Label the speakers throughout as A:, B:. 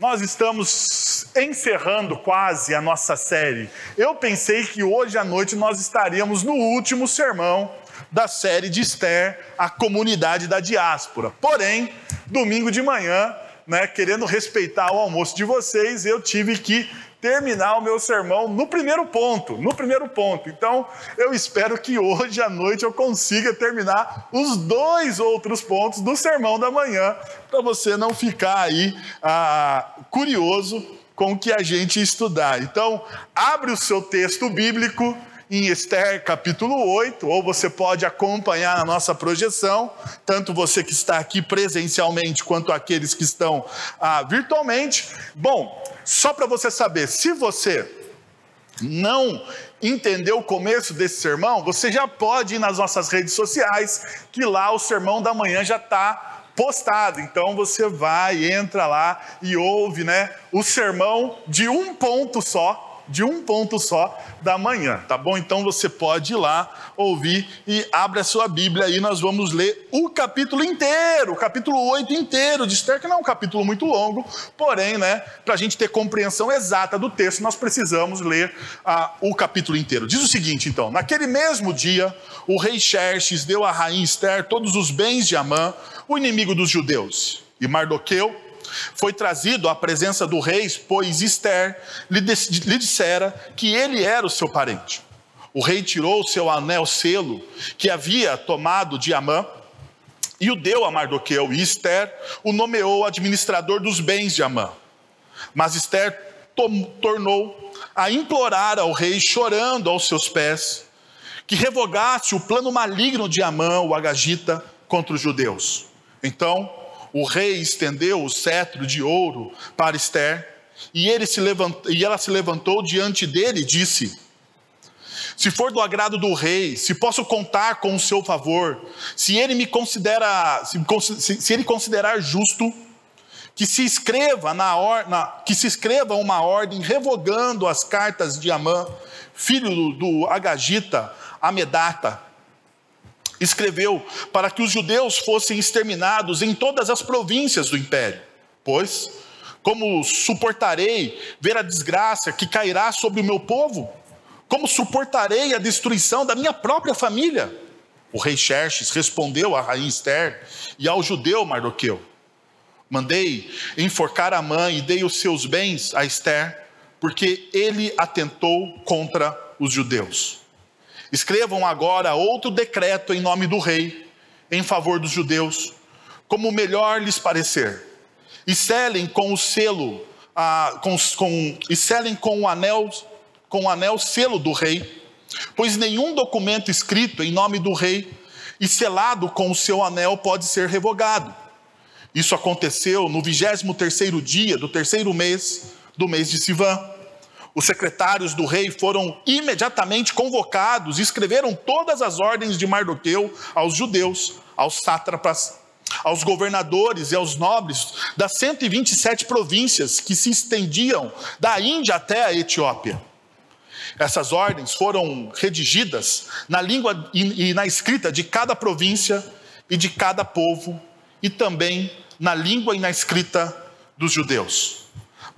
A: Nós estamos encerrando quase a nossa série. Eu pensei que hoje à noite nós estaríamos no último sermão da série de Esther, a comunidade da diáspora. Porém, domingo de manhã, né, querendo respeitar o almoço de vocês, eu tive que terminar o meu sermão no primeiro ponto, no primeiro ponto. Então, eu espero que hoje à noite eu consiga terminar os dois outros pontos do sermão da manhã, para você não ficar aí ah, curioso com o que a gente estudar. Então, abre o seu texto bíblico em Esther capítulo 8, ou você pode acompanhar na nossa projeção, tanto você que está aqui presencialmente quanto aqueles que estão ah, virtualmente. Bom, só para você saber, se você não entendeu o começo desse sermão, você já pode ir nas nossas redes sociais, que lá o sermão da manhã já está postado. Então você vai, entra lá e ouve, né, o sermão de um ponto só de um ponto só da manhã, tá bom? Então você pode ir lá ouvir e abre a sua Bíblia e nós vamos ler o capítulo inteiro, o capítulo 8 inteiro de Esther, que não é um capítulo muito longo, porém, né, para a gente ter compreensão exata do texto, nós precisamos ler ah, o capítulo inteiro. Diz o seguinte, então: naquele mesmo dia, o rei Xerxes deu à rainha Esther todos os bens de Amã, o inimigo dos judeus, e Mardoqueu foi trazido à presença do rei, pois Esther lhe, lhe dissera que ele era o seu parente. O rei tirou o seu anel selo que havia tomado de Amã e o deu a Mardoqueu, e Esther o nomeou administrador dos bens de Amã. Mas Esther tornou a implorar ao rei, chorando aos seus pés, que revogasse o plano maligno de Amã, o Agagita, contra os judeus. Então, o rei estendeu o cetro de ouro para Esther, e, ele se levantou, e ela se levantou diante dele e disse: Se for do agrado do rei, se posso contar com o seu favor, se ele me considera, se, se ele considerar justo, que se escreva na, or, na, que se escreva uma ordem revogando as cartas de Amã, filho do, do Agagita, Amedata, escreveu para que os judeus fossem exterminados em todas as províncias do império. Pois, como suportarei ver a desgraça que cairá sobre o meu povo? Como suportarei a destruição da minha própria família? O rei Xerxes respondeu à rainha Esther e ao judeu Mardoqueu: Mandei enforcar a mãe e dei os seus bens a Esther, porque ele atentou contra os judeus. Escrevam agora outro decreto em nome do rei, em favor dos judeus, como melhor lhes parecer. E selem com o selo, ah, com, com, e selem com o anel, com o anel selo do rei, pois nenhum documento escrito em nome do rei e selado com o seu anel pode ser revogado. Isso aconteceu no vigésimo terceiro dia do terceiro mês do mês de Sivan. Os secretários do rei foram imediatamente convocados e escreveram todas as ordens de Mardoqueu aos judeus, aos sátrapas, aos governadores e aos nobres das 127 províncias que se estendiam da Índia até a Etiópia. Essas ordens foram redigidas na língua e na escrita de cada província e de cada povo, e também na língua e na escrita dos judeus.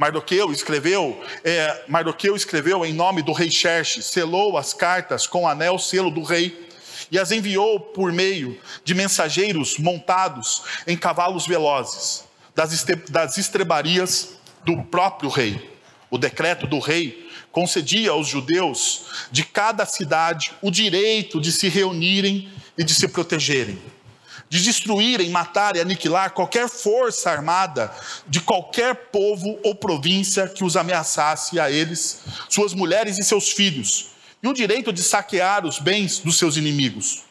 A: Mardoqueu escreveu, é, Mardoqueu escreveu em nome do rei Xerxes, selou as cartas com o anel selo do rei e as enviou por meio de mensageiros montados em cavalos velozes das, das estrebarias do próprio rei. O decreto do rei concedia aos judeus de cada cidade o direito de se reunirem e de se protegerem de destruírem, matar e aniquilar qualquer força armada de qualquer povo ou província que os ameaçasse a eles, suas mulheres e seus filhos, e o direito de saquear os bens dos seus inimigos.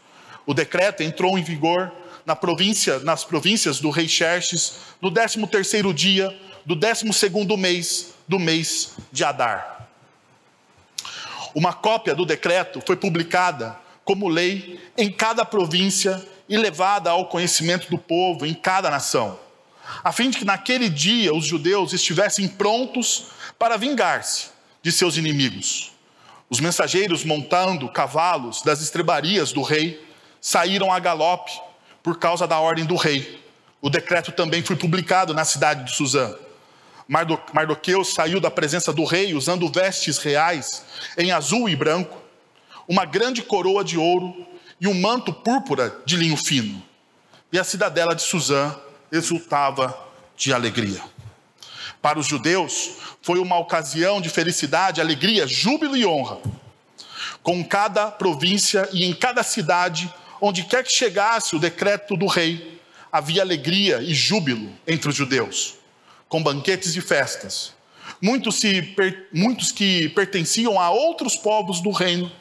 A: O decreto entrou em vigor na província, nas províncias do rei Xerxes no 13 terceiro dia do 12 segundo mês do mês de Adar. Uma cópia do decreto foi publicada como lei em cada província e levada ao conhecimento do povo em cada nação, a fim de que naquele dia os judeus estivessem prontos para vingar-se de seus inimigos. Os mensageiros, montando cavalos das estrebarias do rei, saíram a galope por causa da ordem do rei. O decreto também foi publicado na cidade de Suzã. Mardoqueu saiu da presença do rei usando vestes reais em azul e branco, uma grande coroa de ouro e um manto púrpura de linho fino. E a cidadela de Suzã exultava de alegria. Para os judeus, foi uma ocasião de felicidade, alegria, júbilo e honra. Com cada província e em cada cidade, onde quer que chegasse o decreto do rei, havia alegria e júbilo entre os judeus, com banquetes e festas. Muitos, muitos que pertenciam a outros povos do reino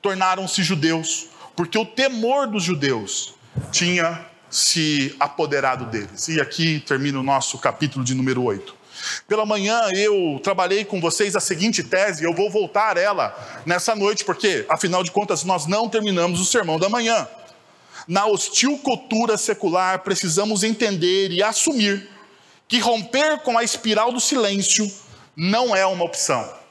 A: tornaram-se judeus, porque o temor dos judeus tinha se apoderado deles. E aqui termina o nosso capítulo de número 8. Pela manhã eu trabalhei com vocês a seguinte tese, eu vou voltar ela nessa noite, porque afinal de contas nós não terminamos o sermão da manhã. Na hostil cultura secular, precisamos entender e assumir que romper com a espiral do silêncio não é uma opção.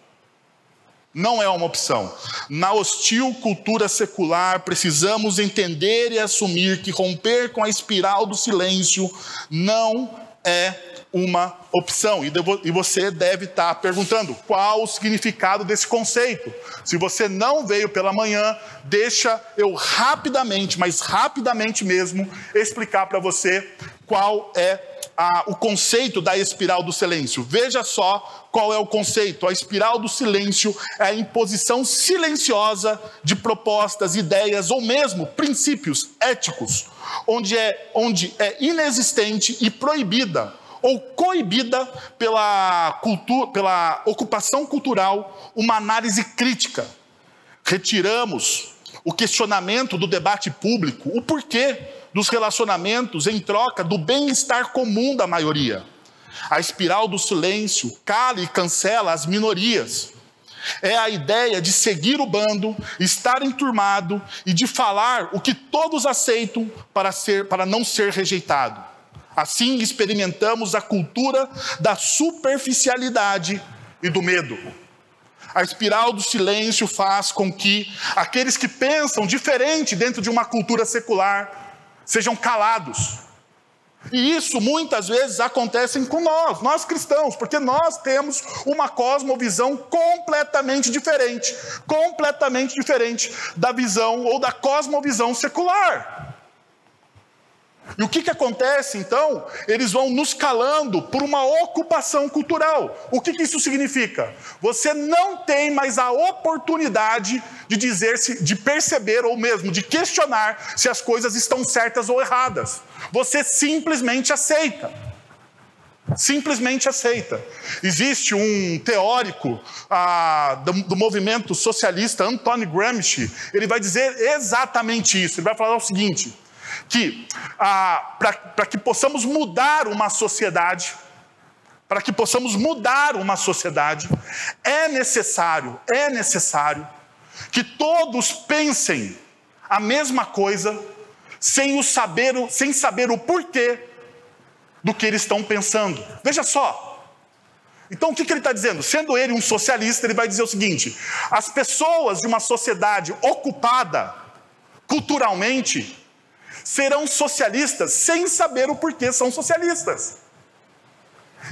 A: Não é uma opção. Na hostil cultura secular, precisamos entender e assumir que romper com a espiral do silêncio não é uma opção. E você deve estar perguntando qual o significado desse conceito. Se você não veio pela manhã, deixa eu rapidamente, mas rapidamente mesmo, explicar para você qual é a, o conceito da espiral do silêncio. Veja só qual é o conceito. A espiral do silêncio é a imposição silenciosa de propostas, ideias ou mesmo princípios éticos, onde é, onde é inexistente e proibida ou coibida pela, cultura, pela ocupação cultural uma análise crítica. Retiramos o questionamento do debate público, o porquê dos relacionamentos em troca do bem-estar comum da maioria. A espiral do silêncio cala e cancela as minorias. É a ideia de seguir o bando, estar enturmado e de falar o que todos aceitam para, ser, para não ser rejeitado. Assim experimentamos a cultura da superficialidade e do medo. A espiral do silêncio faz com que aqueles que pensam diferente dentro de uma cultura secular sejam calados. E isso muitas vezes acontece com nós, nós cristãos, porque nós temos uma cosmovisão completamente diferente, completamente diferente da visão ou da cosmovisão secular. E o que, que acontece então? Eles vão nos calando por uma ocupação cultural. O que, que isso significa? Você não tem mais a oportunidade de dizer se, de perceber ou mesmo de questionar se as coisas estão certas ou erradas. Você simplesmente aceita. Simplesmente aceita. Existe um teórico ah, do, do, movimento socialista, Anthony Gramsci, ele vai dizer exatamente isso. Ele vai falar o seguinte: que ah, para que possamos mudar uma sociedade, para que possamos mudar uma sociedade, é necessário, é necessário que todos pensem a mesma coisa, sem o saber, sem saber o porquê do que eles estão pensando. Veja só. Então, o que, que ele está dizendo? Sendo ele um socialista, ele vai dizer o seguinte: as pessoas de uma sociedade ocupada culturalmente serão socialistas sem saber o porquê são socialistas.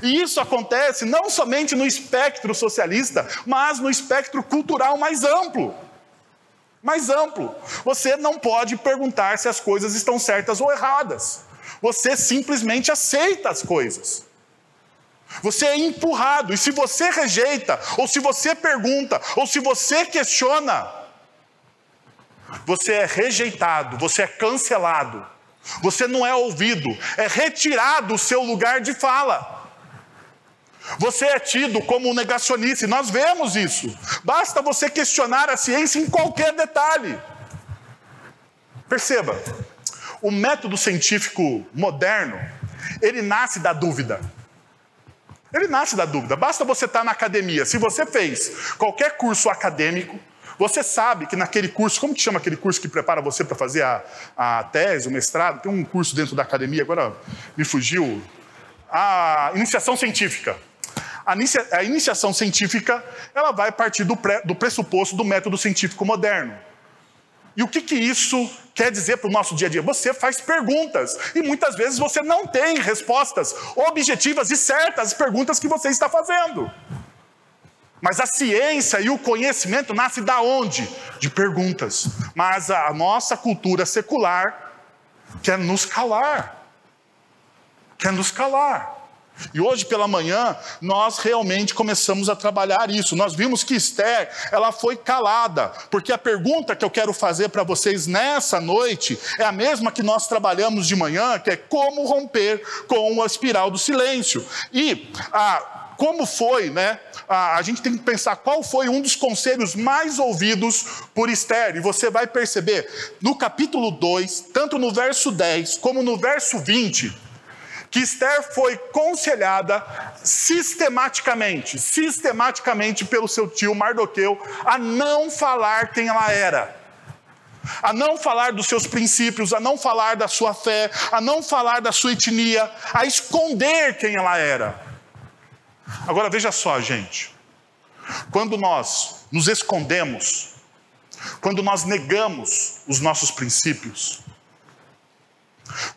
A: E isso acontece não somente no espectro socialista, mas no espectro cultural mais amplo. Mais amplo. Você não pode perguntar se as coisas estão certas ou erradas. Você simplesmente aceita as coisas. Você é empurrado, e se você rejeita, ou se você pergunta, ou se você questiona, você é rejeitado, você é cancelado, você não é ouvido, é retirado o seu lugar de fala. Você é tido como um negacionista, e nós vemos isso. Basta você questionar a ciência em qualquer detalhe. Perceba, o método científico moderno, ele nasce da dúvida. Ele nasce da dúvida. Basta você estar na academia. Se você fez qualquer curso acadêmico, você sabe que naquele curso, como que chama aquele curso que prepara você para fazer a, a tese, o mestrado? Tem um curso dentro da academia, agora me fugiu. A iniciação científica. A, inicia, a iniciação científica ela vai partir do, pré, do pressuposto do método científico moderno. E o que, que isso quer dizer para o nosso dia a dia? Você faz perguntas e muitas vezes você não tem respostas objetivas e certas às perguntas que você está fazendo. Mas a ciência e o conhecimento nasce da onde? De perguntas. Mas a nossa cultura secular quer nos calar. Quer nos calar. E hoje pela manhã nós realmente começamos a trabalhar isso. Nós vimos que Esther, ela foi calada, porque a pergunta que eu quero fazer para vocês nessa noite é a mesma que nós trabalhamos de manhã, que é como romper com a espiral do silêncio. E a como foi, né? A, gente tem que pensar qual foi um dos conselhos mais ouvidos por Esther. E você vai perceber no capítulo 2, tanto no verso 10 como no verso 20, que Esther foi conselhada sistematicamente, sistematicamente pelo seu tio Mardoqueu, a não falar quem ela era. A não falar dos seus princípios, a não falar da sua fé, a não falar da sua etnia, a esconder quem ela era. Agora veja só, gente. Quando nós nos escondemos, quando nós negamos os nossos princípios,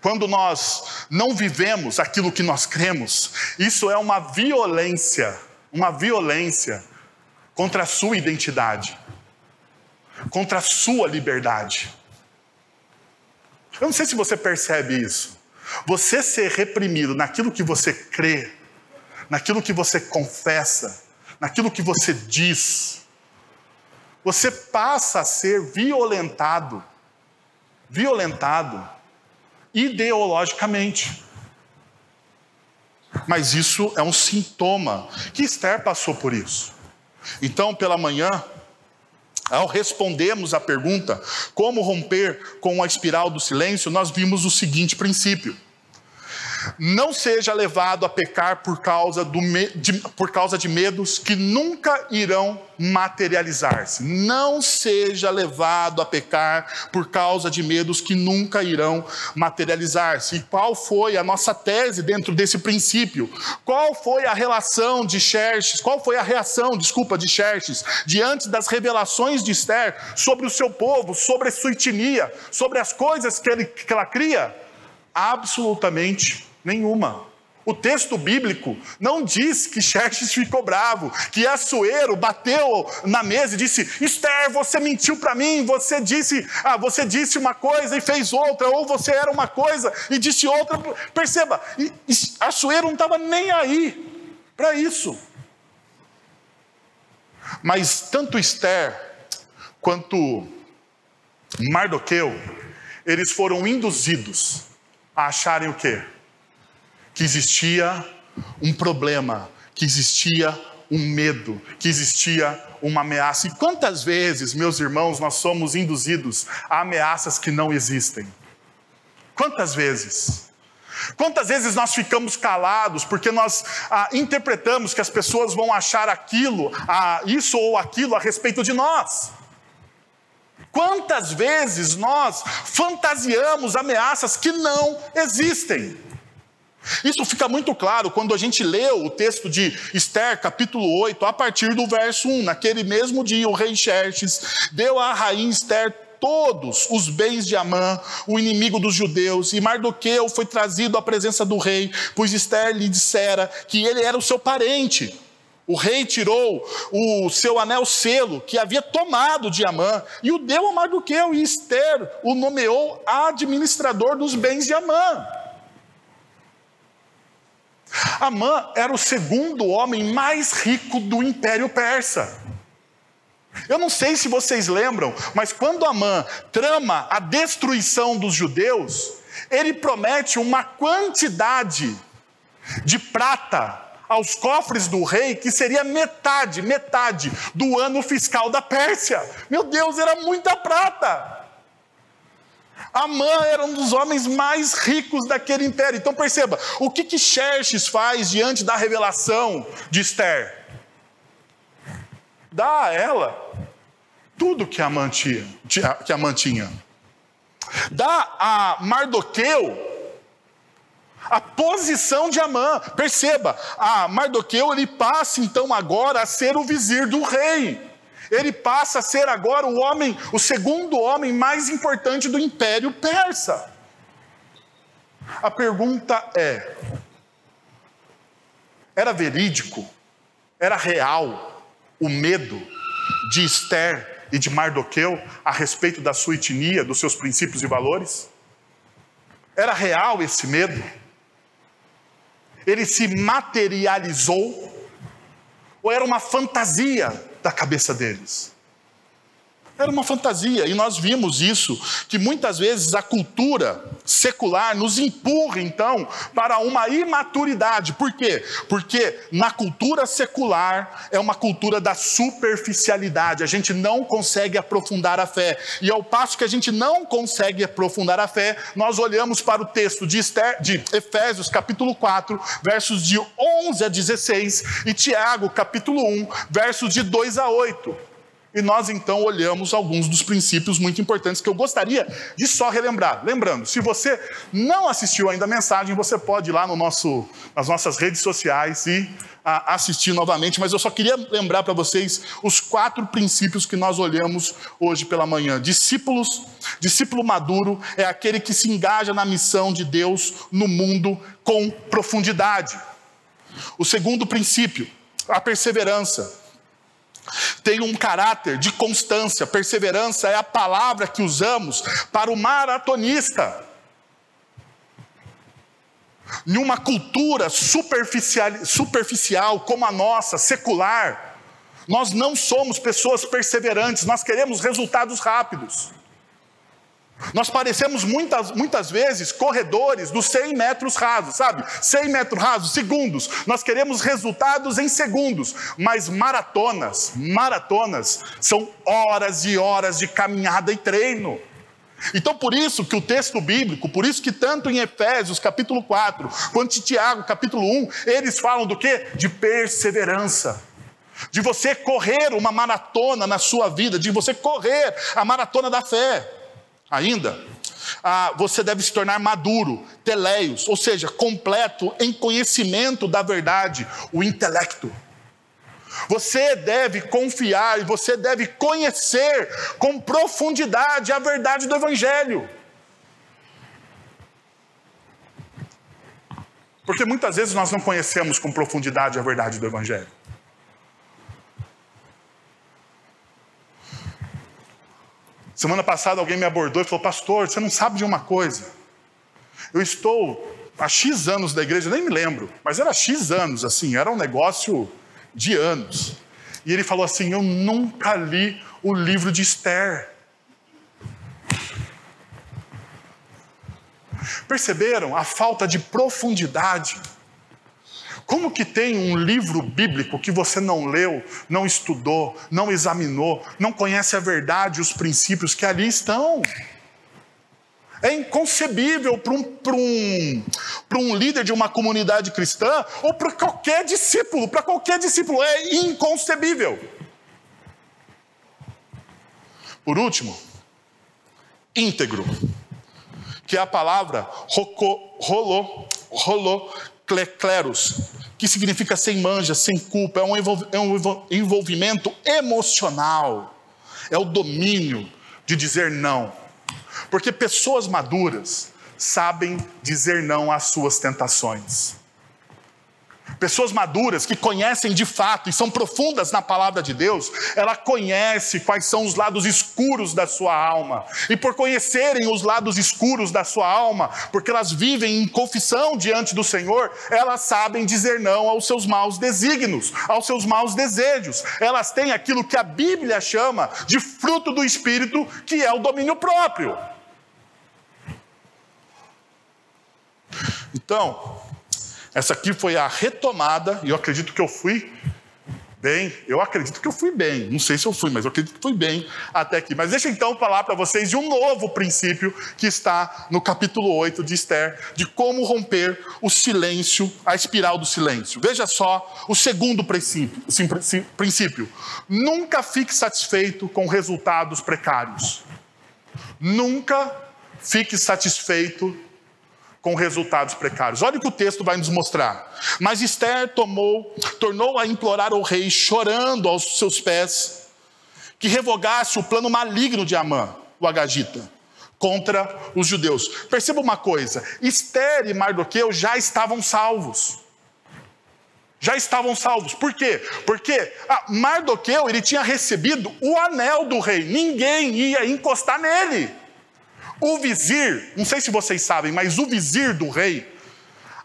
A: quando nós não vivemos aquilo que nós cremos, isso é uma violência, uma violência contra a sua identidade, contra a sua liberdade. Eu não sei se você percebe isso. Você ser reprimido naquilo que você crê, naquilo que você confessa, naquilo que você diz, você passa a ser violentado, violentado ideologicamente. Mas isso é um sintoma que Esther passou por isso. Então, pela manhã, ao respondermos à pergunta como romper com a espiral do silêncio, nós vimos o seguinte princípio. Não seja levado a pecar por causa, do, de, por causa de medos que nunca irão materializar-se. Não seja levado a pecar por causa de medos que nunca irão materializar-se. E qual foi a nossa tese dentro desse princípio? Qual foi a relação de Xerxes? Qual foi a reação, desculpa, de Xerxes diante das revelações de Esther sobre o seu povo, sobre a sua etnia, sobre as coisas que, ele, que ela cria? Absolutamente Nenhuma. O texto bíblico não diz que Xerxes ficou bravo, que Assuero bateu na mesa e disse: Esther, você mentiu para mim, você disse, ah, você disse uma coisa e fez outra, ou você era uma coisa e disse outra. Perceba, Assuero não estava nem aí para isso. Mas tanto Esther quanto Mardoqueu, eles foram induzidos a acharem o quê? Que existia um problema, que existia um medo, que existia uma ameaça. E quantas vezes, meus irmãos, nós somos induzidos a ameaças que não existem? Quantas vezes? Quantas vezes nós ficamos calados porque nós ah, interpretamos que as pessoas vão achar aquilo, ah, isso ou aquilo a respeito de nós? Quantas vezes nós fantasiamos ameaças que não existem? Isso fica muito claro quando a gente lê o texto de Esther, capítulo 8, a partir do verso 1. Naquele mesmo dia, o rei Xerxes deu à rainha Esther todos os bens de Amã, o inimigo dos judeus, e Mardoqueu foi trazido à presença do rei, pois Esther lhe dissera que ele era o seu parente. O rei tirou o seu anel selo que havia tomado de Amã e o deu a Mardoqueu, e Esther o nomeou administrador dos bens de Amã. Amã era o segundo homem mais rico do Império Persa. Eu não sei se vocês lembram, mas quando Amã trama a destruição dos judeus, ele promete uma quantidade de prata aos cofres do rei que seria metade, metade do ano fiscal da Pérsia. Meu Deus, era muita prata. Amã era um dos homens mais ricos daquele império. Então perceba, o que que Xerxes faz diante da revelação de Esther? Dá a ela tudo que Amã tinha. Que Amã tinha. Dá a Mardoqueu a posição de Amã. Perceba, a Mardoqueu ele passa então agora a ser o vizir do rei. Ele passa a ser agora o homem, o segundo homem mais importante do Império Persa. A pergunta é: era verídico, era real o medo de Esther e de Mardoqueu a respeito da sua etnia, dos seus princípios e valores? Era real esse medo? Ele se materializou? Ou era uma fantasia da cabeça deles? Era uma fantasia, e nós vimos isso, que muitas vezes a cultura secular nos empurra, então, para uma imaturidade. Por quê? Porque na cultura secular é uma cultura da superficialidade, a gente não consegue aprofundar a fé. E ao passo que a gente não consegue aprofundar a fé, nós olhamos para o texto de, Esther, de Efésios, capítulo 4, versos de 11 a 16, e Tiago, capítulo 1, versos de 2 a 8. E nós então olhamos alguns dos princípios muito importantes que eu gostaria de só relembrar. Lembrando, se você não assistiu ainda a mensagem, você pode ir lá no nosso, nas nossas redes sociais e a, ah, assistir novamente, mas eu só queria lembrar para vocês os quatro princípios que nós olhamos hoje pela manhã. Discípulos, discípulo maduro é aquele que se engaja na missão de Deus no mundo com profundidade. O segundo princípio, a perseverança tem um caráter de constância, perseverança é a palavra que usamos para o maratonista. Em uma cultura superficial, superficial como a nossa, secular, nós não somos pessoas perseverantes, nós queremos resultados rápidos. Nós parecemos muitas, muitas vezes corredores dos 100 metros rasos, sabe? 100 metros rasos, segundos. Nós queremos resultados em segundos, mas maratonas, maratonas são horas e horas de caminhada e treino. Então, por isso que o texto bíblico, por isso que tanto em Efésios capítulo 4, quanto em Tiago capítulo 1, eles falam do que? De perseverança. De você correr uma maratona na sua vida, de você correr a maratona da fé ainda, ah, você deve se tornar maduro, teleios, ou seja, completo em conhecimento da verdade, o intelecto. Você deve confiar e você deve conhecer com profundidade a verdade do Evangelho. Porque muitas vezes nós não conhecemos com profundidade a verdade do Evangelho. Semana passada alguém me abordou e falou: Pastor, você não sabe de uma coisa. Eu estou há X anos da igreja, nem me lembro, mas era X anos, assim, era um negócio de anos. E ele falou assim: Eu nunca li o livro de Esther. Perceberam a falta de profundidade? Como que tem um livro bíblico que você não leu, não estudou, não examinou, não conhece a verdade, os princípios que ali estão? É inconcebível para um, um, um líder de uma comunidade cristã ou para qualquer discípulo, para qualquer discípulo, é inconcebível. Por último, íntegro, que é a palavra rolou, rolou, cleros, que significa sem manja, sem culpa, é um, é um envolvimento emocional, é o domínio de dizer não. Porque pessoas maduras sabem dizer não às suas tentações. Pessoas maduras que conhecem de fato e são profundas na palavra de Deus, ela conhece quais são os lados escuros da sua alma. E por conhecerem os lados escuros da sua alma, porque elas vivem em confissão diante do Senhor, elas sabem dizer não aos seus maus desígnios, aos seus maus desejos. Elas têm aquilo que a Bíblia chama de fruto do espírito, que é o domínio próprio. Então, essa aqui foi a retomada, e eu acredito que eu fui bem. Eu acredito que eu fui bem. Não sei se eu fui, mas eu acredito que fui bem até aqui. Mas deixa então falar para vocês de um novo princípio que está no capítulo 8 de Esther, de como romper o silêncio, a espiral do silêncio. Veja só o segundo princípio. princípio. Nunca fique satisfeito com resultados precários. Nunca fique satisfeito com resultados precários. Olha o que o texto vai nos mostrar. Mas Esther tomou, tornou a implorar ao rei, chorando aos seus pés, que revogasse o plano maligno de Amã, o Agagita, contra os judeus. Perceba uma coisa: Esther e Mardoqueu já estavam salvos. Já estavam salvos. Por quê? Porque ah, Mardoqueu ele tinha recebido o anel do rei. Ninguém ia encostar nele. O vizir, não sei se vocês sabem, mas o vizir do rei,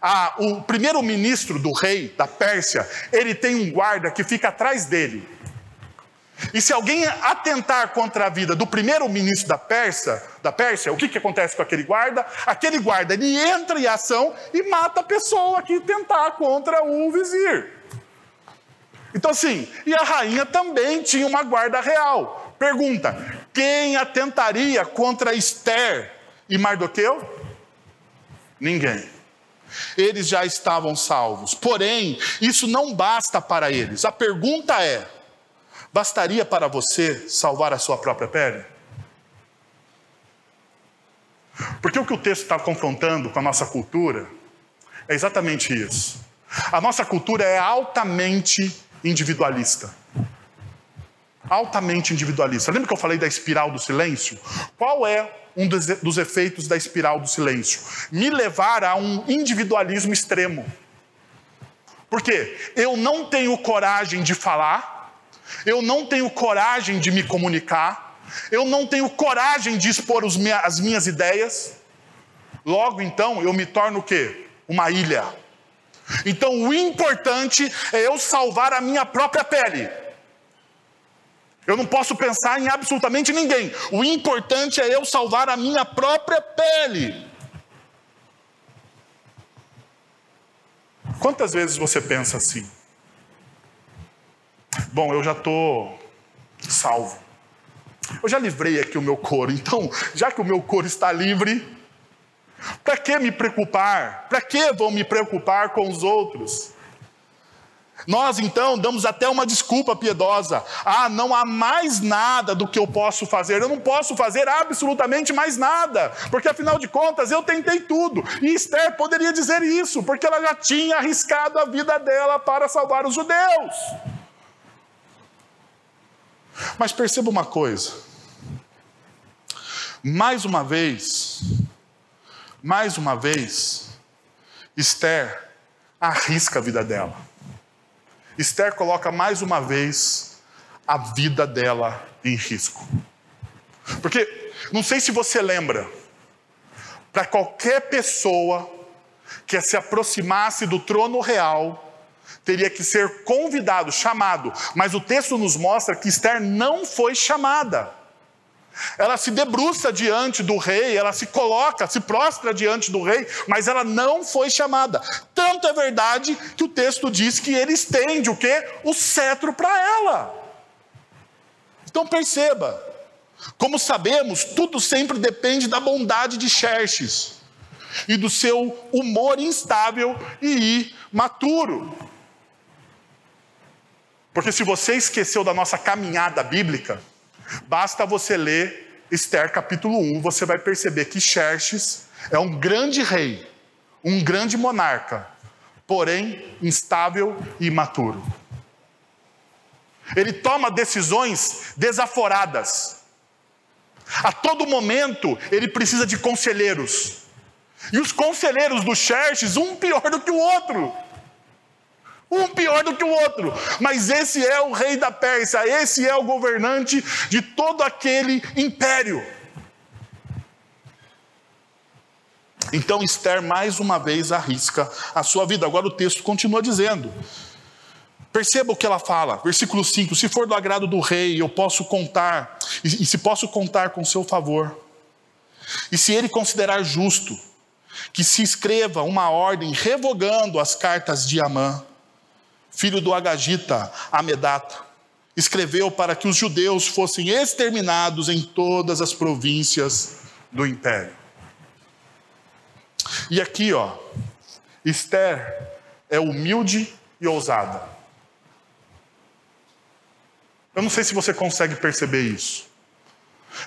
A: ah, o primeiro-ministro do rei da Pérsia, ele tem um guarda que fica atrás dele. E se alguém atentar contra a vida do primeiro-ministro da Pérsia, da Pérsia, o que, que acontece com aquele guarda? Aquele guarda ele entra em ação e mata a pessoa que tentar contra o vizir. Então, assim, e a rainha também tinha uma guarda real. Pergunta: quem atentaria contra Esther e Mardoqueu? Ninguém. Eles já estavam salvos. Porém, isso não basta para eles. A pergunta é: Bastaria para você salvar a sua própria pele? Porque o que o texto está confrontando com a nossa cultura é exatamente isso. A nossa cultura é altamente individualista. Altamente individualista. Lembra que eu falei da espiral do silêncio? Qual é um dos efeitos da espiral do silêncio? Me levar a um individualismo extremo. Por quê? Eu não tenho coragem de falar, eu não tenho coragem de me comunicar, eu não tenho coragem de expor as minhas ideias, logo então eu me torno o quê? Uma ilha. Então o importante é eu salvar a minha própria pele. Eu não posso pensar em absolutamente ninguém. O importante é eu salvar a minha própria pele. Quantas vezes você pensa assim? Bom, eu já estou salvo. Eu já livrei aqui o meu couro, então, já que o meu couro está livre, para que me preocupar? Para que vou me preocupar com os outros? Nós então damos até uma desculpa piedosa. Ah, não há mais nada do que eu posso fazer. Eu não posso fazer absolutamente mais nada, porque afinal de contas eu tentei tudo. E Esther poderia dizer isso, porque ela já tinha arriscado a vida dela para salvar os judeus. Mas perceba uma coisa. Mais uma vez, mais uma vez, Esther arrisca a vida dela. Esther coloca mais uma vez a vida dela em risco. Porque, não sei se você lembra, para qualquer pessoa que se aproximasse do trono real, teria que ser convidado, chamado. Mas o texto nos mostra que Esther não foi chamada. Ela se debruça diante do rei, ela se coloca, se prostra diante do rei, mas ela não foi chamada. Tanto é verdade que o texto diz que ele estende o quê? O cetro para ela. Então perceba, como sabemos, tudo sempre depende da bondade de Xerxes e do seu humor instável e imaturo. Porque se você esqueceu da nossa caminhada bíblica, basta você ler Esther capítulo 1, você vai perceber que Xerxes é um grande rei, um grande monarca, porém instável e imaturo. Ele toma decisões desaforadas. A todo momento ele precisa de conselheiros. E os conselheiros do Xerxes, um pior do que o outro. Um pior do que o outro. Mas esse é o rei da Pérsia, esse é o governante de todo aquele império. Então Esther mais uma vez arrisca a sua vida. Agora o texto continua dizendo. Perceba o que ela fala, versículo 5: Se for do agrado do rei, eu posso contar, e, e se posso contar com seu favor, e se ele considerar justo, que se escreva uma ordem revogando as cartas de Amã, filho do Agagita, Amedata, escreveu para que os judeus fossem exterminados em todas as províncias do império. E aqui, ó, Esther é humilde e ousada. Eu não sei se você consegue perceber isso.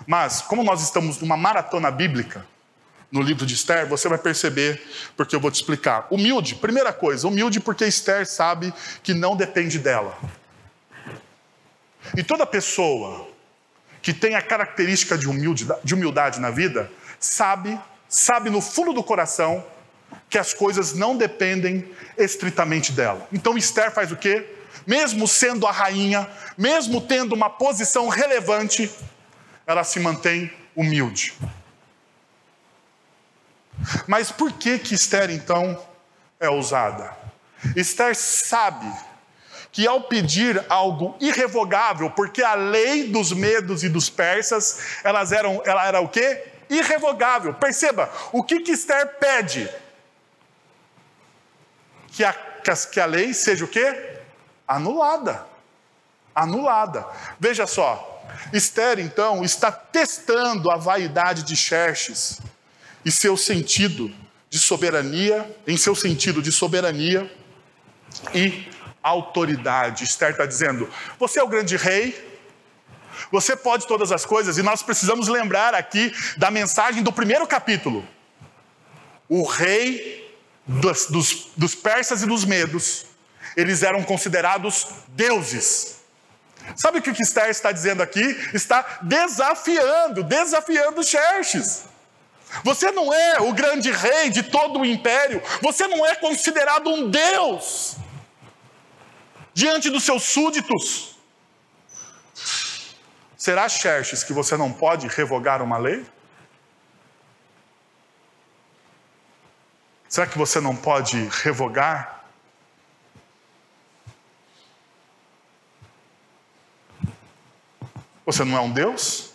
A: Mas, como nós estamos numa maratona bíblica, no livro de Esther, você vai perceber, porque eu vou te explicar. Humilde, primeira coisa, humilde porque Esther sabe que não depende dela. E toda pessoa que tem a característica de humildade, de humildade na vida, sabe, sabe no fundo do coração que as coisas não dependem estritamente dela. Então Esther faz o quê? Mesmo sendo a rainha, mesmo tendo uma posição relevante, ela se mantém humilde. Mas por que que Esther então é ousada? Esther sabe que ao pedir algo irrevogável, porque a lei dos medos e dos persas, elas eram, ela era o quê? Irrevogável. Perceba, o que que Esther pede? Que a, que a lei seja o quê? Anulada. Anulada. Veja só, Esther então está testando a vaidade de Xerxes e seu sentido de soberania, em seu sentido de soberania e autoridade. Esther está dizendo: Você é o grande rei, você pode todas as coisas, e nós precisamos lembrar aqui da mensagem do primeiro capítulo. O rei dos, dos, dos persas e dos medos, eles eram considerados deuses. Sabe o que Esther está dizendo aqui? Está desafiando, desafiando Xerxes. Você não é o grande rei de todo o império, você não é considerado um Deus diante dos seus súditos. Será, Xerxes, que você não pode revogar uma lei? Será que você não pode revogar? Você não é um Deus?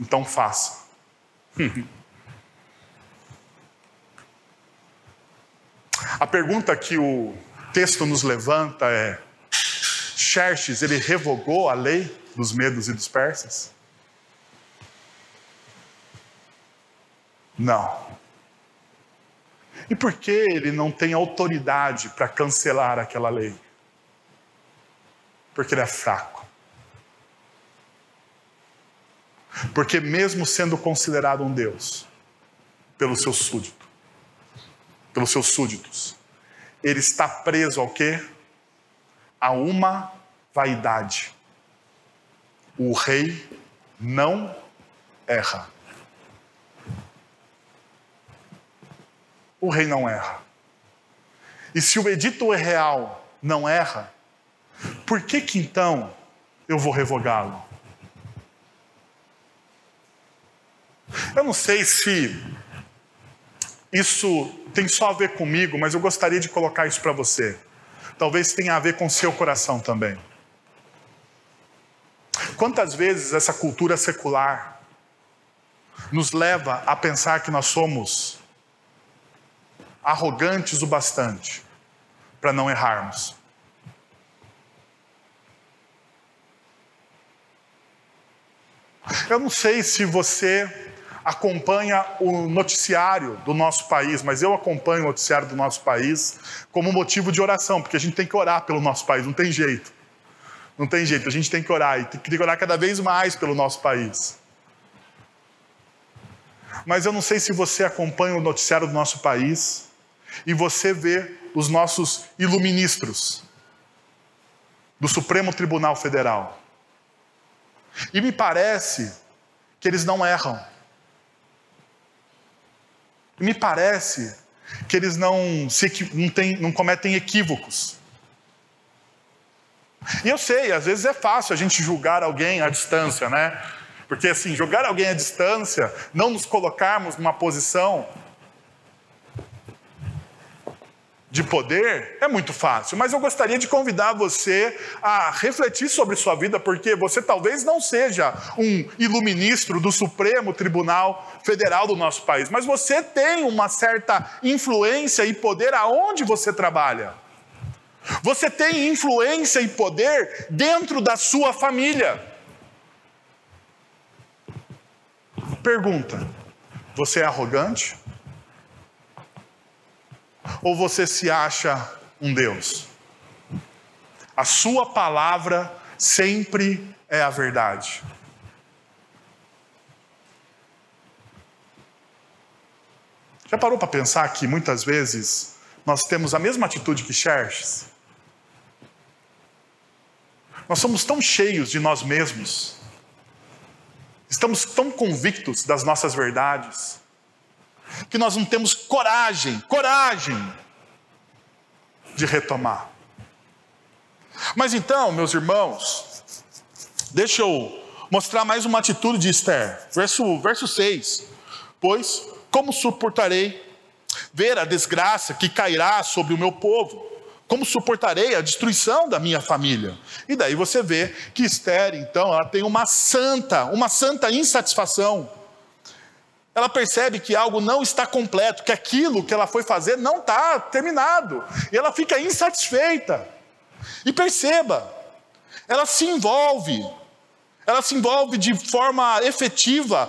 A: Então faça. A pergunta que o texto nos levanta é: Xerxes, ele revogou a lei dos medos e dos persas? Não. E por que ele não tem autoridade para cancelar aquela lei? Porque ele é fraco. Porque, mesmo sendo considerado um Deus, pelo seu súdito, pelos seus súditos, ele está preso ao quê? A uma vaidade. O rei não erra. O rei não erra. E se o edito real não erra, por que que então eu vou revogá-lo? Eu não sei se isso tem só a ver comigo, mas eu gostaria de colocar isso para você. Talvez tenha a ver com seu coração também. Quantas vezes essa cultura secular nos leva a pensar que nós somos arrogantes o bastante para não errarmos? Eu não sei se você acompanha o noticiário do nosso país, mas eu acompanho o noticiário do nosso país como motivo de oração, porque a gente tem que orar pelo nosso país, não tem jeito. Não tem jeito, a gente tem que orar e tem que orar cada vez mais pelo nosso país. Mas eu não sei se você acompanha o noticiário do nosso país e você vê os nossos iluministros do Supremo Tribunal Federal. E me parece que eles não erram. Me parece que eles não, se, não, tem, não cometem equívocos. E eu sei, às vezes é fácil a gente julgar alguém à distância, né? Porque assim, julgar alguém à distância, não nos colocarmos numa posição de poder é muito fácil, mas eu gostaria de convidar você a refletir sobre sua vida, porque você talvez não seja um iluministro do Supremo Tribunal Federal do nosso país, mas você tem uma certa influência e poder aonde você trabalha. Você tem influência e poder dentro da sua família. Pergunta: você é arrogante? Ou você se acha um Deus? A sua palavra sempre é a verdade. Já parou para pensar que muitas vezes nós temos a mesma atitude que Xerxes? Nós somos tão cheios de nós mesmos, estamos tão convictos das nossas verdades, que nós não temos coragem, coragem de retomar. Mas então, meus irmãos, deixa eu mostrar mais uma atitude de Esther. Verso, verso 6. Pois, como suportarei ver a desgraça que cairá sobre o meu povo? Como suportarei a destruição da minha família? E daí você vê que Esther, então, ela tem uma santa, uma santa insatisfação. Ela percebe que algo não está completo, que aquilo que ela foi fazer não está terminado. E ela fica insatisfeita. E perceba, ela se envolve, ela se envolve de forma efetiva,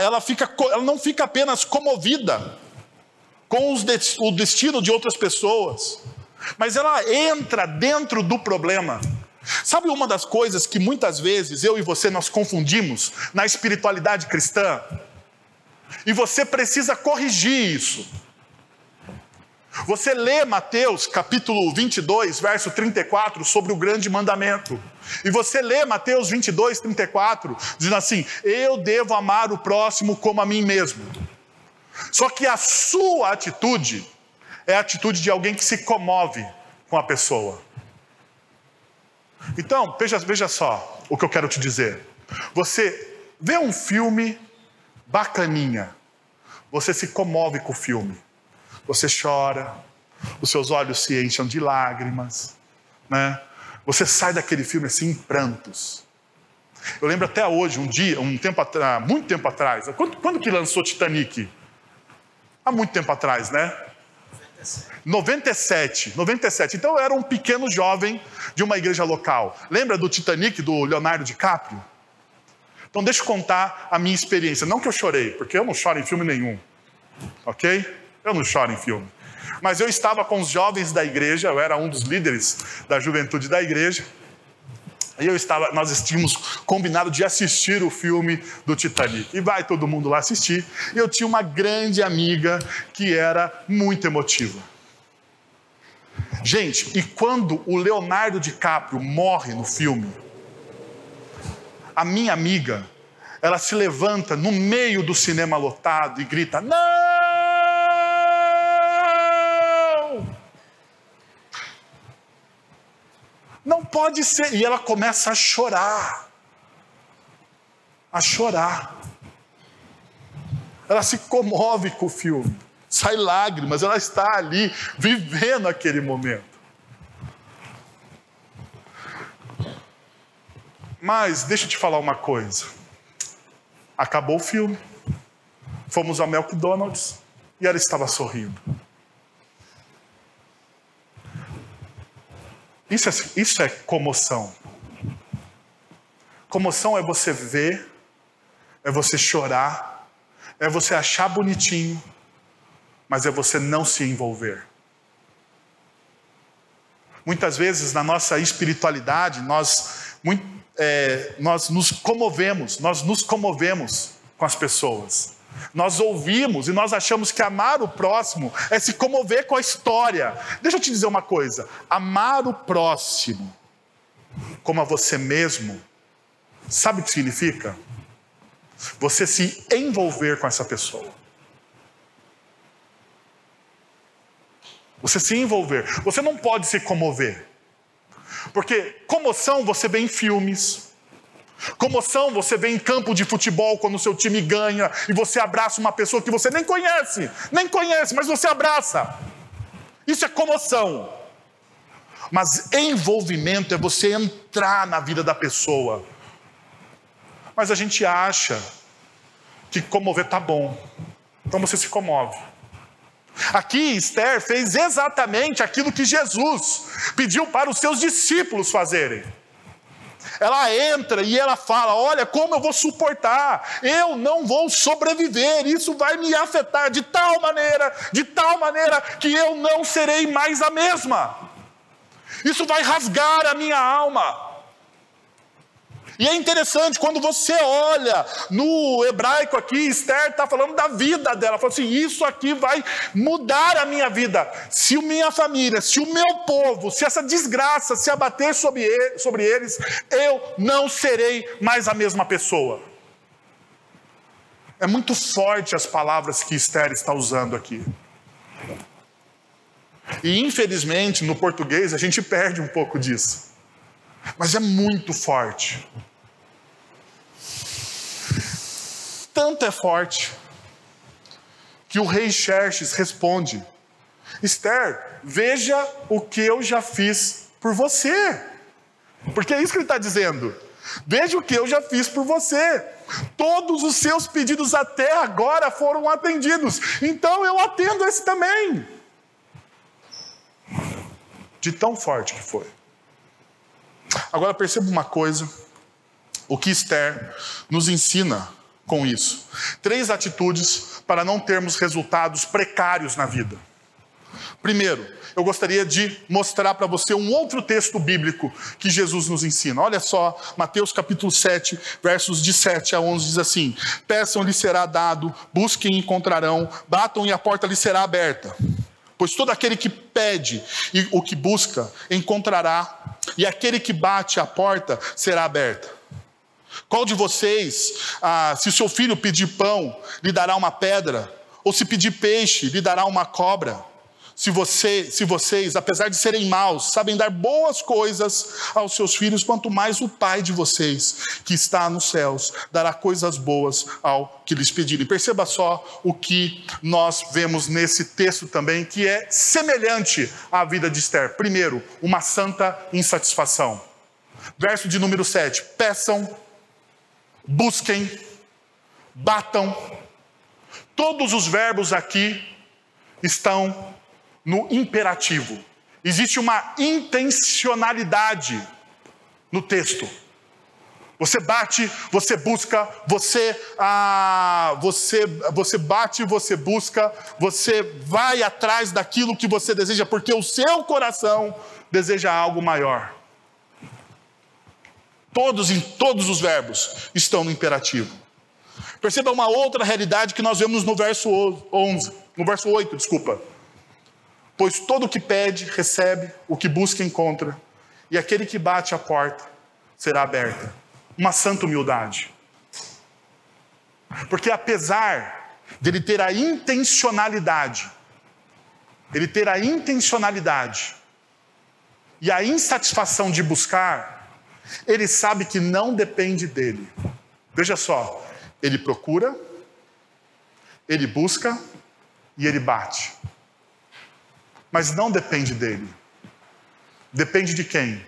A: ela, fica, ela não fica apenas comovida com o destino de outras pessoas, mas ela entra dentro do problema. Sabe uma das coisas que muitas vezes eu e você nós confundimos na espiritualidade cristã? E você precisa corrigir isso. Você lê Mateus capítulo 22, verso 34, sobre o grande mandamento. E você lê Mateus 22, 34, dizendo assim: Eu devo amar o próximo como a mim mesmo. Só que a sua atitude é a atitude de alguém que se comove com a pessoa. Então, veja, veja só o que eu quero te dizer. Você vê um filme bacaninha, você se comove com o filme você chora, os seus olhos se enchem de lágrimas, né? Você sai daquele filme assim em prantos. Eu lembro até hoje, um dia, um tempo atrás, muito tempo atrás. Quando, quando que lançou Titanic? Há muito tempo atrás, né? 97. 97. Então eu era um pequeno jovem de uma igreja local. Lembra do Titanic do Leonardo DiCaprio? Então deixa eu contar a minha experiência. Não que eu chorei, porque eu não choro em filme nenhum. Ok? Eu não choro em filme. Mas eu estava com os jovens da igreja, eu era um dos líderes da juventude da igreja. E eu estava, nós tínhamos combinado de assistir o filme do Titanic. E vai todo mundo lá assistir. E eu tinha uma grande amiga que era muito emotiva. Gente, e quando o Leonardo DiCaprio morre no filme, a minha amiga, ela se levanta no meio do cinema lotado e grita: Não! Não pode ser. E ela começa a chorar. A chorar. Ela se comove com o filme. Sai lágrimas, ela está ali vivendo aquele momento. Mas deixa eu te falar uma coisa. Acabou o filme. Fomos ao McDonald's e ela estava sorrindo. Isso é, isso é comoção. Comoção é você ver, é você chorar, é você achar bonitinho, mas é você não se envolver. Muitas vezes na nossa espiritualidade nós, muito, é, nós nos comovemos, nós nos comovemos com as pessoas. Nós ouvimos e nós achamos que amar o próximo é se comover com a história. Deixa eu te dizer uma coisa: amar o próximo como a você mesmo, sabe o que significa? Você se envolver com essa pessoa. Você se envolver. Você não pode se comover. Porque comoção você vê em filmes, Comoção você vê em campo de futebol quando o seu time ganha e você abraça uma pessoa que você nem conhece, nem conhece, mas você abraça. Isso é comoção. Mas envolvimento é você entrar na vida da pessoa. Mas a gente acha que comover tá bom. Então você se comove. Aqui Esther fez exatamente aquilo que Jesus pediu para os seus discípulos fazerem. Ela entra e ela fala: Olha, como eu vou suportar? Eu não vou sobreviver. Isso vai me afetar de tal maneira, de tal maneira que eu não serei mais a mesma. Isso vai rasgar a minha alma. E é interessante, quando você olha no hebraico aqui, Esther está falando da vida dela. Fala assim: Isso aqui vai mudar a minha vida. Se a minha família, se o meu povo, se essa desgraça se abater sobre, ele, sobre eles, eu não serei mais a mesma pessoa. É muito forte as palavras que Esther está usando aqui. E infelizmente no português a gente perde um pouco disso. Mas é muito forte. Tanto é forte que o rei Xerxes responde: Esther, veja o que eu já fiz por você. Porque é isso que ele está dizendo. Veja o que eu já fiz por você. Todos os seus pedidos até agora foram atendidos. Então eu atendo esse também. De tão forte que foi. Agora perceba uma coisa. O que Esther nos ensina com isso. Três atitudes para não termos resultados precários na vida. Primeiro, eu gostaria de mostrar para você um outro texto bíblico que Jesus nos ensina. Olha só, Mateus capítulo 7, versos de 7 a 11 diz assim: Peçam lhe será dado, busquem e encontrarão, batam e a porta lhe será aberta. Pois todo aquele que pede e o que busca encontrará, e aquele que bate a porta será aberta. Qual de vocês, ah, se seu filho pedir pão, lhe dará uma pedra? Ou se pedir peixe, lhe dará uma cobra? Se, você, se vocês, apesar de serem maus, sabem dar boas coisas aos seus filhos, quanto mais o Pai de vocês, que está nos céus, dará coisas boas ao que lhes pedirem. Perceba só o que nós vemos nesse texto também, que é semelhante à vida de Esther. Primeiro, uma santa insatisfação. Verso de número 7: Peçam, busquem, batam. Todos os verbos aqui estão no imperativo. Existe uma intencionalidade no texto. Você bate, você busca, você, ah, você, você bate, você busca, você vai atrás daquilo que você deseja, porque o seu coração deseja algo maior. Todos em todos os verbos estão no imperativo. Perceba uma outra realidade que nós vemos no verso 11, no verso 8, desculpa. Pois todo o que pede, recebe, o que busca, encontra, e aquele que bate a porta será aberta. Uma santa humildade. Porque apesar dele ter a intencionalidade, ele ter a intencionalidade e a insatisfação de buscar, ele sabe que não depende dele. Veja só, ele procura, ele busca e ele bate. Mas não depende dele. Depende de quem?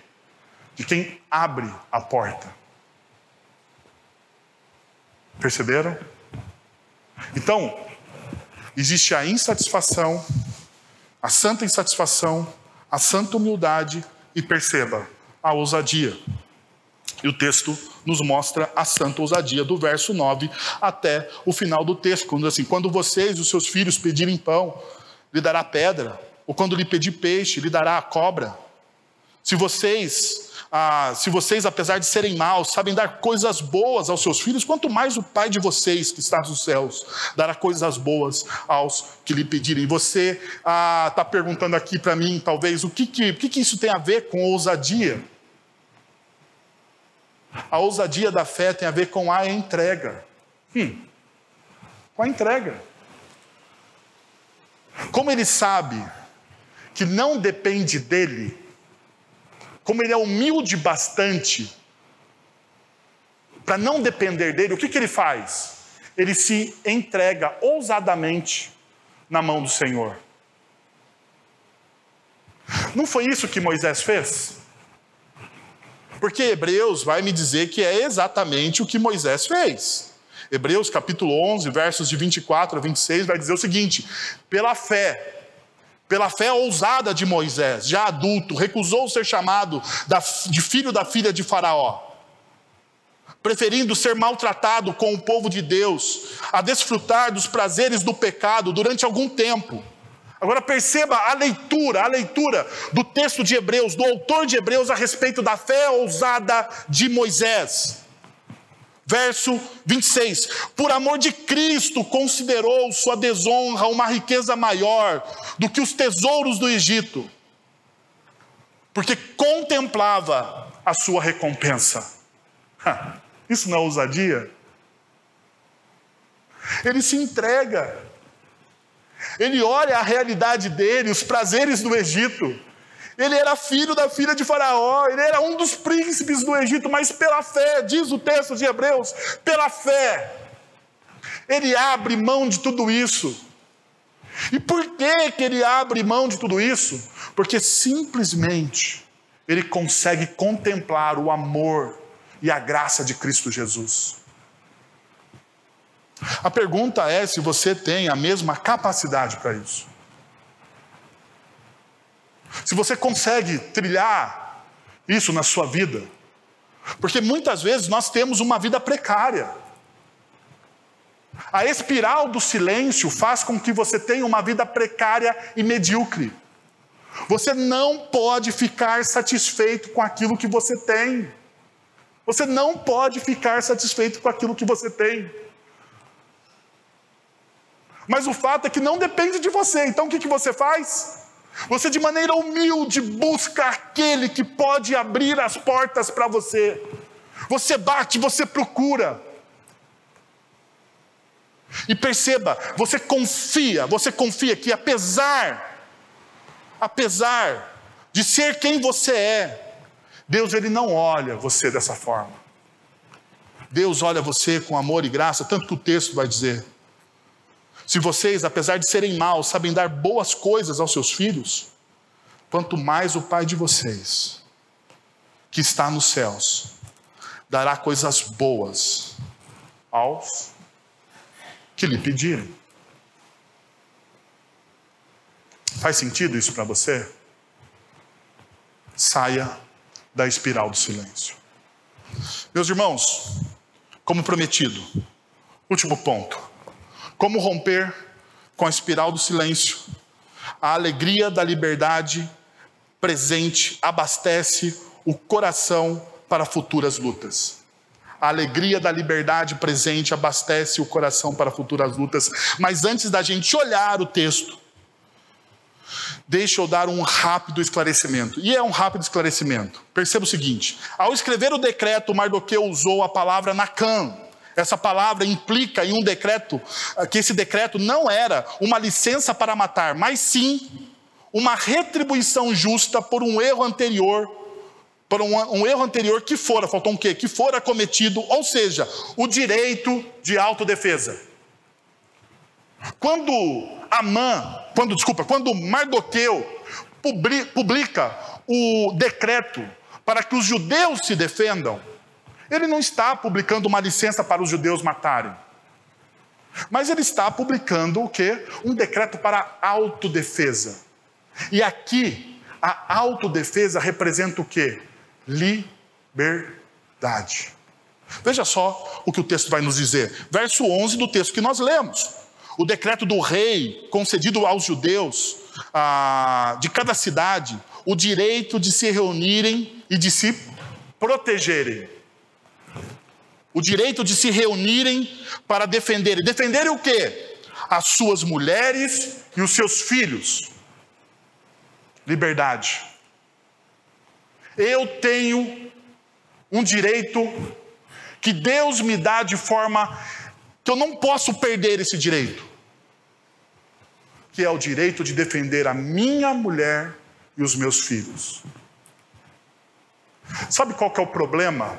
A: De quem abre a porta. Perceberam? Então, existe a insatisfação, a santa insatisfação, a santa humildade e perceba, a ousadia. E o texto nos mostra a santa ousadia do verso 9 até o final do texto, quando assim, quando vocês os seus filhos pedirem pão, lhe dará pedra ou quando lhe pedir peixe, lhe dará a cobra. Se vocês, ah, se vocês, apesar de serem maus, sabem dar coisas boas aos seus filhos, quanto mais o Pai de vocês, que está nos céus, dará coisas boas aos que lhe pedirem. Você está ah, perguntando aqui para mim, talvez, o que que, que que isso tem a ver com ousadia? A ousadia da fé tem a ver com a entrega. Hum, com a entrega. Como ele sabe que não depende dele, como ele é humilde bastante para não depender dele, o que, que ele faz? Ele se entrega ousadamente na mão do Senhor. Não foi isso que Moisés fez? Porque Hebreus vai me dizer que é exatamente o que Moisés fez. Hebreus capítulo 11, versos de 24 a 26 vai dizer o seguinte: pela fé, pela fé ousada de Moisés, já adulto, recusou ser chamado de filho da filha de Faraó, preferindo ser maltratado com o povo de Deus, a desfrutar dos prazeres do pecado durante algum tempo. Agora perceba a leitura, a leitura do texto de Hebreus, do autor de Hebreus a respeito da fé ousada de Moisés. Verso 26: Por amor de Cristo, considerou sua desonra uma riqueza maior do que os tesouros do Egito, porque contemplava a sua recompensa. Isso não é ousadia? Ele se entrega. Ele olha a realidade dele, os prazeres do Egito. Ele era filho da filha de Faraó, ele era um dos príncipes do Egito, mas pela fé, diz o texto de Hebreus, pela fé, ele abre mão de tudo isso. E por que, que ele abre mão de tudo isso? Porque simplesmente ele consegue contemplar o amor e a graça de Cristo Jesus. A pergunta é se você tem a mesma capacidade para isso. Se você consegue trilhar isso na sua vida. Porque muitas vezes nós temos uma vida precária. A espiral do silêncio faz com que você tenha uma vida precária e medíocre. Você não pode ficar satisfeito com aquilo que você tem. Você não pode ficar satisfeito com aquilo que você tem. Mas o fato é que não depende de você. Então o que, que você faz? Você, de maneira humilde, busca aquele que pode abrir as portas para você. Você bate, você procura. E perceba, você confia, você confia que apesar, apesar de ser quem você é, Deus ele não olha você dessa forma. Deus olha você com amor e graça, tanto que o texto vai dizer. Se vocês, apesar de serem maus, sabem dar boas coisas aos seus filhos, quanto mais o Pai de vocês, que está nos céus, dará coisas boas aos que lhe pedirem. Faz sentido isso para você? Saia da espiral do silêncio. Meus irmãos, como prometido, último ponto. Como romper com a espiral do silêncio? A alegria da liberdade presente abastece o coração para futuras lutas. A alegria da liberdade presente abastece o coração para futuras lutas. Mas antes da gente olhar o texto, deixa eu dar um rápido esclarecimento. E é um rápido esclarecimento. Perceba o seguinte: ao escrever o decreto, Mardoqueu usou a palavra Nacan, essa palavra implica em um decreto, ah, que esse decreto não era uma licença para matar, mas sim uma retribuição justa por um erro anterior, por um, um erro anterior que fora, faltou um quê? Que fora cometido, ou seja, o direito de autodefesa. Quando Amã, quando, desculpa, quando Mardoqueu publica o decreto para que os judeus se defendam, ele não está publicando uma licença para os judeus matarem. Mas ele está publicando o quê? Um decreto para autodefesa. E aqui, a autodefesa representa o quê? Liberdade. Veja só o que o texto vai nos dizer. Verso 11 do texto que nós lemos. O decreto do rei concedido aos judeus ah, de cada cidade o direito de se reunirem e de se protegerem o direito de se reunirem para defenderem. Defenderem o quê? As suas mulheres e os seus filhos. Liberdade. Eu tenho um direito que Deus me dá de forma que eu não posso perder esse direito. Que é o direito de defender a minha mulher e os meus filhos. Sabe qual que é o problema?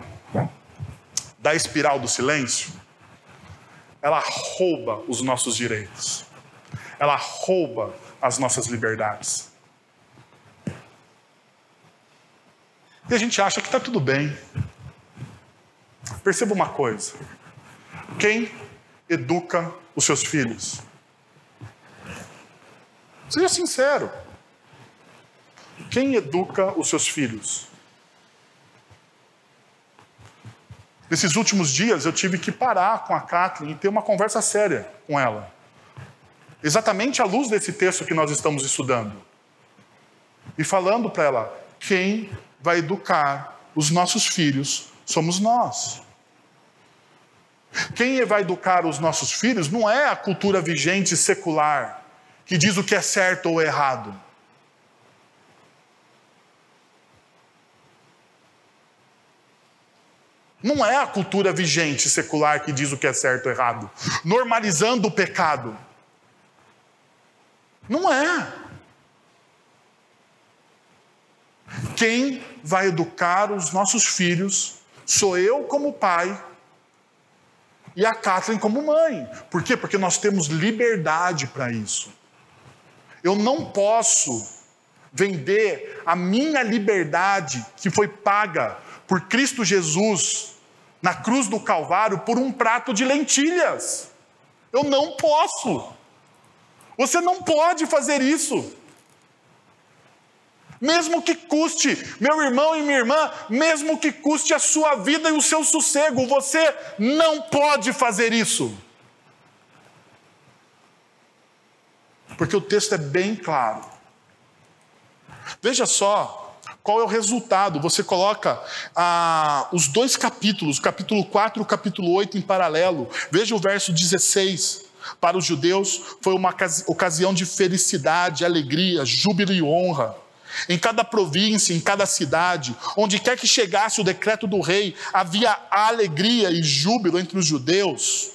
A: Da espiral do silêncio, ela rouba os nossos direitos, ela rouba as nossas liberdades. E a gente acha que está tudo bem. Perceba uma coisa: quem educa os seus filhos? Seja sincero. Quem educa os seus filhos? Nesses últimos dias eu tive que parar com a Kathleen e ter uma conversa séria com ela. Exatamente à luz desse texto que nós estamos estudando. E falando para ela: quem vai educar os nossos filhos somos nós. Quem vai educar os nossos filhos não é a cultura vigente secular, que diz o que é certo ou errado. Não é a cultura vigente secular que diz o que é certo ou errado, normalizando o pecado. Não é. Quem vai educar os nossos filhos sou eu como pai e a Kathleen como mãe. Por quê? Porque nós temos liberdade para isso. Eu não posso vender a minha liberdade que foi paga por Cristo Jesus na cruz do Calvário por um prato de lentilhas. Eu não posso. Você não pode fazer isso. Mesmo que custe, meu irmão e minha irmã, mesmo que custe a sua vida e o seu sossego, você não pode fazer isso. Porque o texto é bem claro. Veja só qual é o resultado. Você coloca ah, os dois capítulos, o capítulo 4 e o capítulo 8 em paralelo. Veja o verso 16. Para os judeus foi uma ocasião de felicidade, alegria, júbilo e honra. Em cada província, em cada cidade, onde quer que chegasse o decreto do rei, havia alegria e júbilo entre os judeus,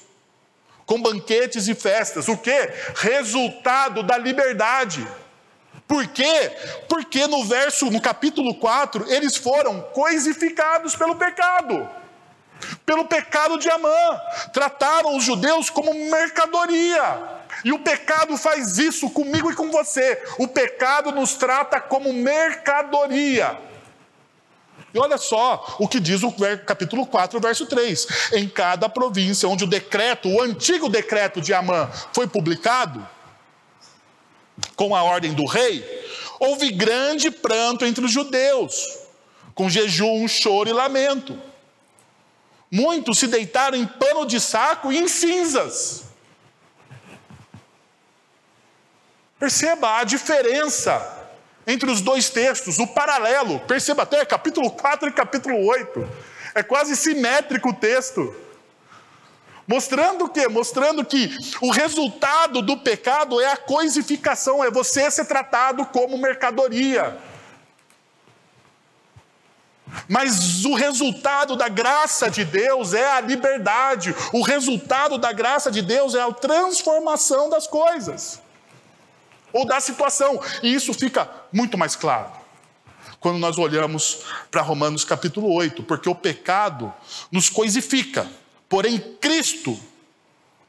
A: com banquetes e festas. O que? Resultado da liberdade. Por quê? Porque no verso, no capítulo 4, eles foram coisificados pelo pecado. Pelo pecado de Amã. Trataram os judeus como mercadoria. E o pecado faz isso comigo e com você. O pecado nos trata como mercadoria. E olha só o que diz o capítulo 4, verso 3. Em cada província onde o decreto, o antigo decreto de Amã, foi publicado, com a ordem do rei, houve grande pranto entre os judeus, com jejum, choro e lamento. Muitos se deitaram em pano de saco e em cinzas. Perceba a diferença entre os dois textos, o paralelo. Perceba até capítulo 4 e capítulo 8. É quase simétrico o texto. Mostrando o quê? Mostrando que o resultado do pecado é a coisificação, é você ser tratado como mercadoria. Mas o resultado da graça de Deus é a liberdade, o resultado da graça de Deus é a transformação das coisas, ou da situação, e isso fica muito mais claro quando nós olhamos para Romanos capítulo 8, porque o pecado nos coisifica. Porém, Cristo,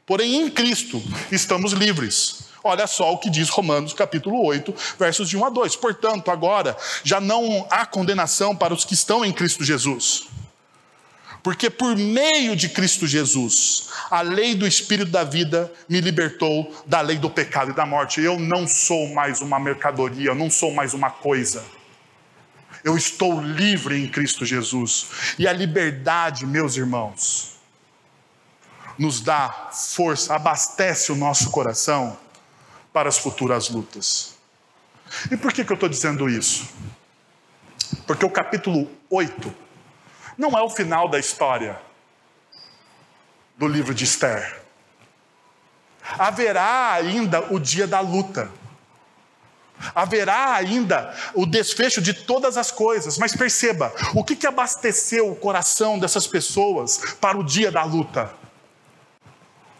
A: porém em Cristo, estamos livres. Olha só o que diz Romanos capítulo 8, versos de 1 a 2. Portanto, agora já não há condenação para os que estão em Cristo Jesus. Porque por meio de Cristo Jesus, a lei do Espírito da vida me libertou da lei do pecado e da morte. Eu não sou mais uma mercadoria, eu não sou mais uma coisa. Eu estou livre em Cristo Jesus. E a liberdade, meus irmãos, nos dá força, abastece o nosso coração para as futuras lutas. E por que, que eu estou dizendo isso? Porque o capítulo 8 não é o final da história do livro de Esther. Haverá ainda o dia da luta. Haverá ainda o desfecho de todas as coisas, mas perceba: o que, que abasteceu o coração dessas pessoas para o dia da luta?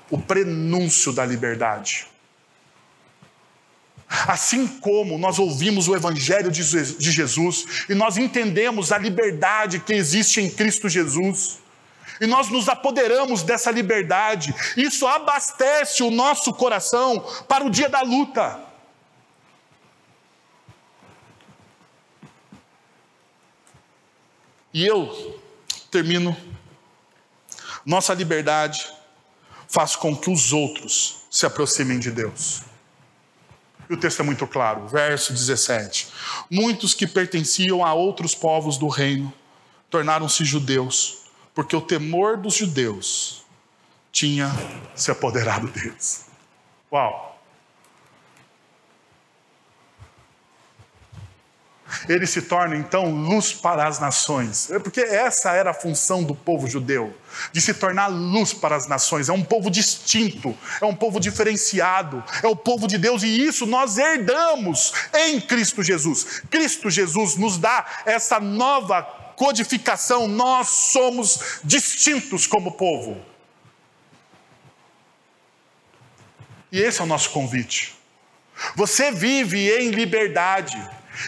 A: O prenúncio da liberdade. Assim como nós ouvimos o Evangelho de Jesus e nós entendemos a liberdade que existe em Cristo Jesus, e nós nos apoderamos dessa liberdade, isso abastece o nosso coração para o dia da luta. E eu termino. Nossa liberdade faz com que os outros se aproximem de Deus. E o texto é muito claro, verso 17: Muitos que pertenciam a outros povos do reino tornaram-se judeus, porque o temor dos judeus tinha se apoderado deles. Uau! Ele se torna então luz para as nações. É porque essa era a função do povo judeu, de se tornar luz para as nações. É um povo distinto, é um povo diferenciado, é o povo de Deus e isso nós herdamos em Cristo Jesus. Cristo Jesus nos dá essa nova codificação, nós somos distintos como povo. E esse é o nosso convite. Você vive em liberdade.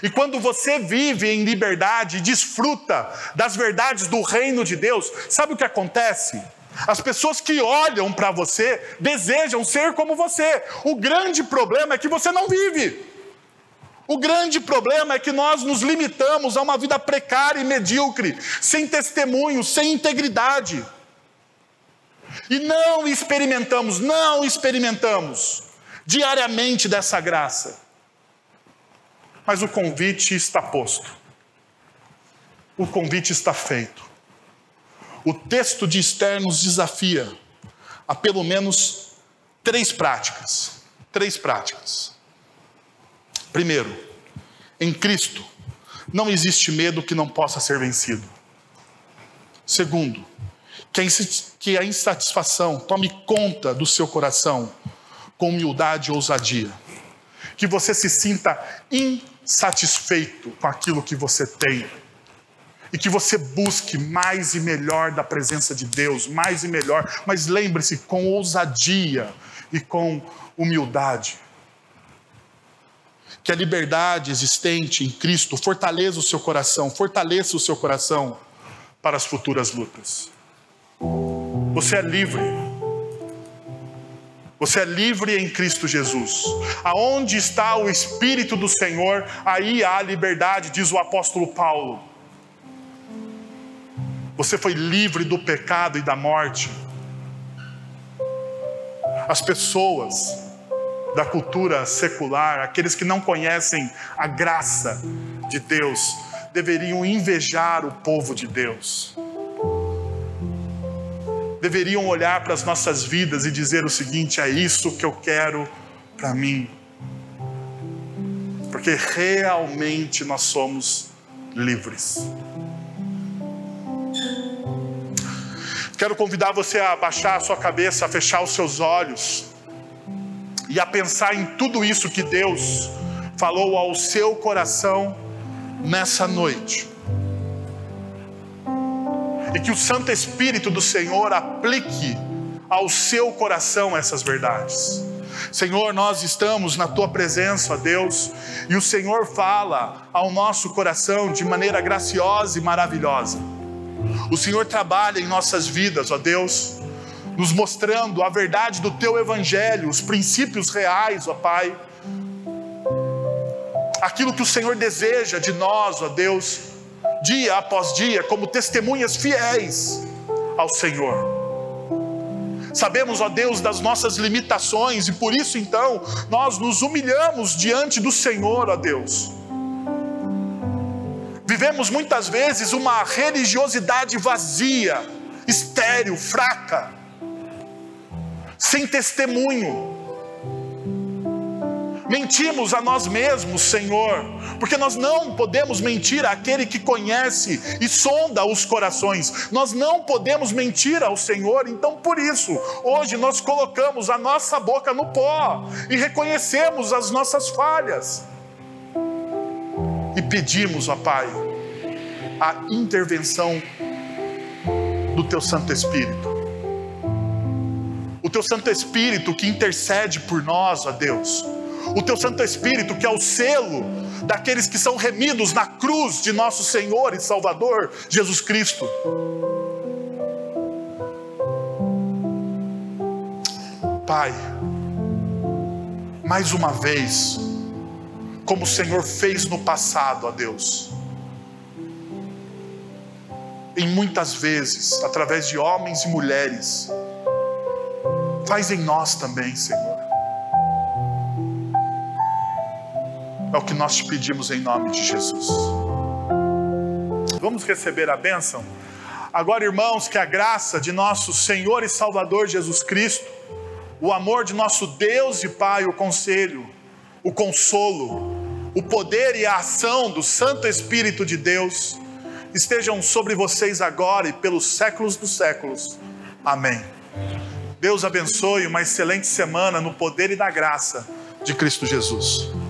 A: E quando você vive em liberdade e desfruta das verdades do reino de Deus, sabe o que acontece? As pessoas que olham para você desejam ser como você. O grande problema é que você não vive. O grande problema é que nós nos limitamos a uma vida precária e medíocre, sem testemunho, sem integridade. E não experimentamos, não experimentamos diariamente dessa graça. Mas o convite está posto. O convite está feito. O texto de Esther nos desafia a pelo menos três práticas. Três práticas. Primeiro, em Cristo não existe medo que não possa ser vencido. Segundo, que a insatisfação tome conta do seu coração com humildade e ousadia. Que você se sinta insatisfeito com aquilo que você tem e que você busque mais e melhor da presença de Deus, mais e melhor, mas lembre-se com ousadia e com humildade. Que a liberdade existente em Cristo fortaleça o seu coração, fortaleça o seu coração para as futuras lutas. Você é livre. Você é livre em Cristo Jesus. Aonde está o Espírito do Senhor, aí há liberdade, diz o apóstolo Paulo. Você foi livre do pecado e da morte. As pessoas da cultura secular, aqueles que não conhecem a graça de Deus, deveriam invejar o povo de Deus. Deveriam olhar para as nossas vidas e dizer o seguinte: é isso que eu quero para mim. Porque realmente nós somos livres. Quero convidar você a baixar a sua cabeça, a fechar os seus olhos e a pensar em tudo isso que Deus falou ao seu coração nessa noite. E que o Santo Espírito do Senhor aplique ao seu coração essas verdades. Senhor, nós estamos na tua presença, ó Deus, e o Senhor fala ao nosso coração de maneira graciosa e maravilhosa. O Senhor trabalha em nossas vidas, ó Deus, nos mostrando a verdade do teu evangelho, os princípios reais, ó Pai. Aquilo que o Senhor deseja de nós, ó Deus, dia após dia, como testemunhas fiéis ao Senhor. Sabemos, ó Deus, das nossas limitações e por isso então nós nos humilhamos diante do Senhor, ó Deus Vivemos muitas vezes uma religiosidade vazia, estéril, fraca, sem testemunho. Mentimos a nós mesmos, Senhor, porque nós não podemos mentir àquele que conhece e sonda os corações. Nós não podemos mentir ao Senhor, então por isso, hoje nós colocamos a nossa boca no pó e reconhecemos as nossas falhas e pedimos, ó Pai, a intervenção do Teu Santo Espírito. O Teu Santo Espírito que intercede por nós, ó Deus. O Teu Santo Espírito que é o selo daqueles que são remidos na cruz de nosso Senhor e Salvador Jesus Cristo. Pai, mais uma vez, como o Senhor fez no passado, ó Deus. Em muitas vezes, através de homens e mulheres, faz em nós também, Senhor. É o que nós te pedimos em nome de Jesus. Vamos receber a bênção? Agora, irmãos, que a graça de nosso Senhor e Salvador Jesus Cristo, o amor de nosso Deus e Pai, o conselho, o consolo, o poder e a ação do Santo Espírito de Deus estejam sobre vocês agora e pelos séculos dos séculos. Amém. Deus abençoe uma excelente semana no poder e na graça de Cristo Jesus.